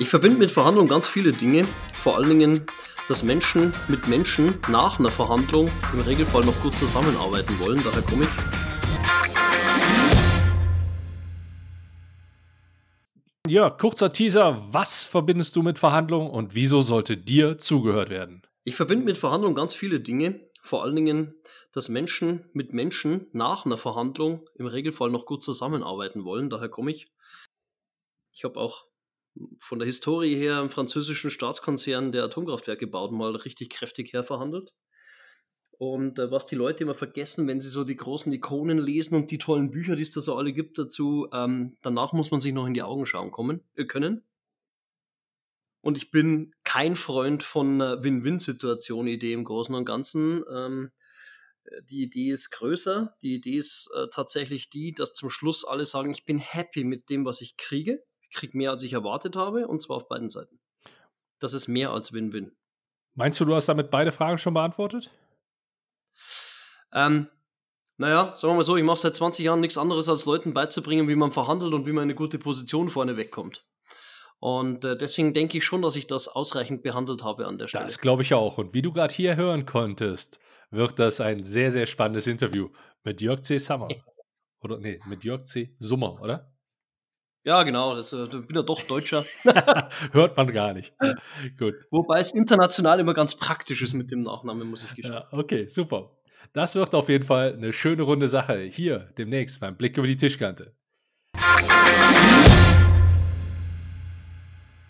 Ich verbinde mit Verhandlungen ganz viele Dinge. Vor allen Dingen, dass Menschen mit Menschen nach einer Verhandlung im Regelfall noch gut zusammenarbeiten wollen. Daher komme ich. Ja, kurzer Teaser. Was verbindest du mit Verhandlungen und wieso sollte dir zugehört werden? Ich verbinde mit Verhandlungen ganz viele Dinge. Vor allen Dingen, dass Menschen mit Menschen nach einer Verhandlung im Regelfall noch gut zusammenarbeiten wollen. Daher komme ich. Ich habe auch von der Historie her im französischen Staatskonzern, der Atomkraftwerke baut, mal richtig kräftig herverhandelt. Und äh, was die Leute immer vergessen, wenn sie so die großen Ikonen lesen und die tollen Bücher, die es da so alle gibt dazu, ähm, danach muss man sich noch in die Augen schauen kommen, äh, können. Und ich bin kein Freund von einer Win-Win-Situation-Idee im Großen und Ganzen. Ähm, die Idee ist größer. Die Idee ist äh, tatsächlich die, dass zum Schluss alle sagen, ich bin happy mit dem, was ich kriege kriege mehr, als ich erwartet habe, und zwar auf beiden Seiten. Das ist mehr als Win-Win. Meinst du, du hast damit beide Fragen schon beantwortet? Ähm, naja, sagen wir mal so, ich mache seit 20 Jahren nichts anderes, als Leuten beizubringen, wie man verhandelt und wie man eine gute Position vorne wegkommt. Und äh, deswegen denke ich schon, dass ich das ausreichend behandelt habe an der Stelle. Das glaube ich auch. Und wie du gerade hier hören konntest, wird das ein sehr, sehr spannendes Interview mit Jörg C. Sommer. oder nee, mit Jörg C. Summer, oder? Ja, genau. Das, äh, bin ja doch Deutscher. Hört man gar nicht. Ja, gut. Wobei es international immer ganz praktisch ist mit dem Nachnamen, muss ich gestehen. Ja, okay, super. Das wird auf jeden Fall eine schöne runde Sache hier demnächst beim Blick über die Tischkante.